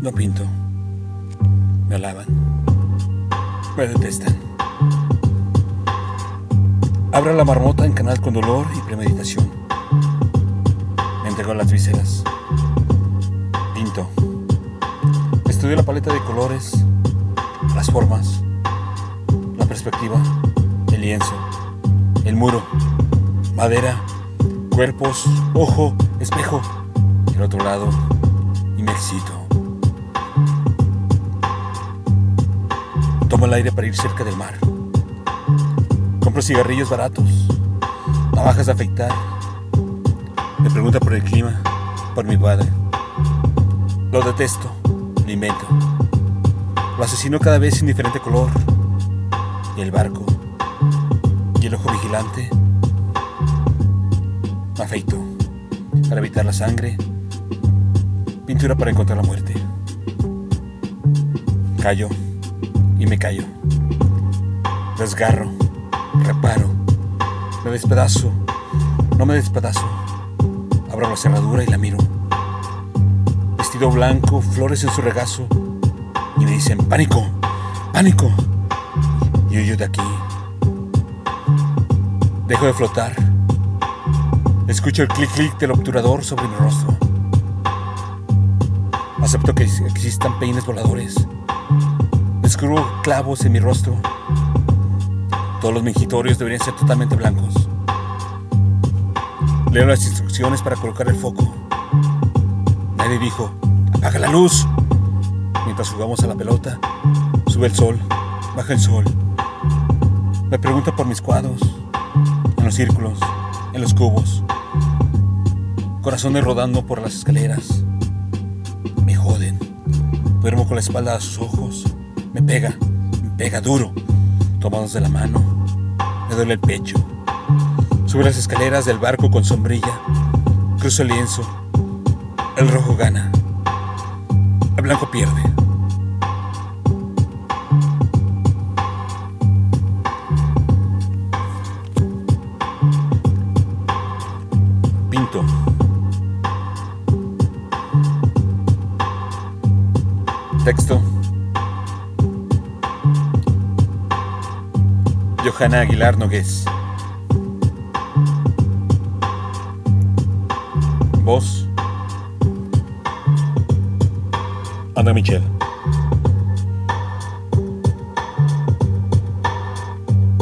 No pinto. Me alaban. Me detestan. Abra la marmota en canal con dolor y premeditación. Me entregó las vísceras. Pinto. Estudio la paleta de colores, las formas, la perspectiva, el lienzo, el muro, madera, cuerpos, ojo, espejo, el otro lado, y me excito. Tomo el aire para ir cerca del mar. Compro cigarrillos baratos, navajas de afeitar. Me pregunta por el clima, por mi padre. Lo detesto, lo invento. Lo asesino cada vez sin diferente color. Y el barco, y el ojo vigilante. Afeito para evitar la sangre. Pintura para encontrar la muerte. Callo y me callo. Desgarro, reparo, me despedazo, no me despedazo. Abro la cerradura y la miro. Vestido blanco, flores en su regazo. Y me dicen, pánico, pánico. Y huyo de aquí. Dejo de flotar. Escucho el clic clic del obturador sobre mi rostro. Acepto que existan peines voladores. Descubro clavos en mi rostro. Todos los mingitorios deberían ser totalmente blancos. Leo las instrucciones para colocar el foco. Nadie dijo, apaga la luz. Mientras jugamos a la pelota, sube el sol, baja el sol. Me pregunta por mis cuadros, en los círculos, en los cubos. Corazones rodando por las escaleras. Me joden. Duermo con la espalda a sus ojos. Me pega, me pega duro. Tomados de la mano. Me duele el pecho. Sube las escaleras del barco con sombrilla. Cruzo el lienzo. El rojo gana. El blanco pierde. Pinto. Texto. Johanna Aguilar Nogués. Voz. Ana Michel.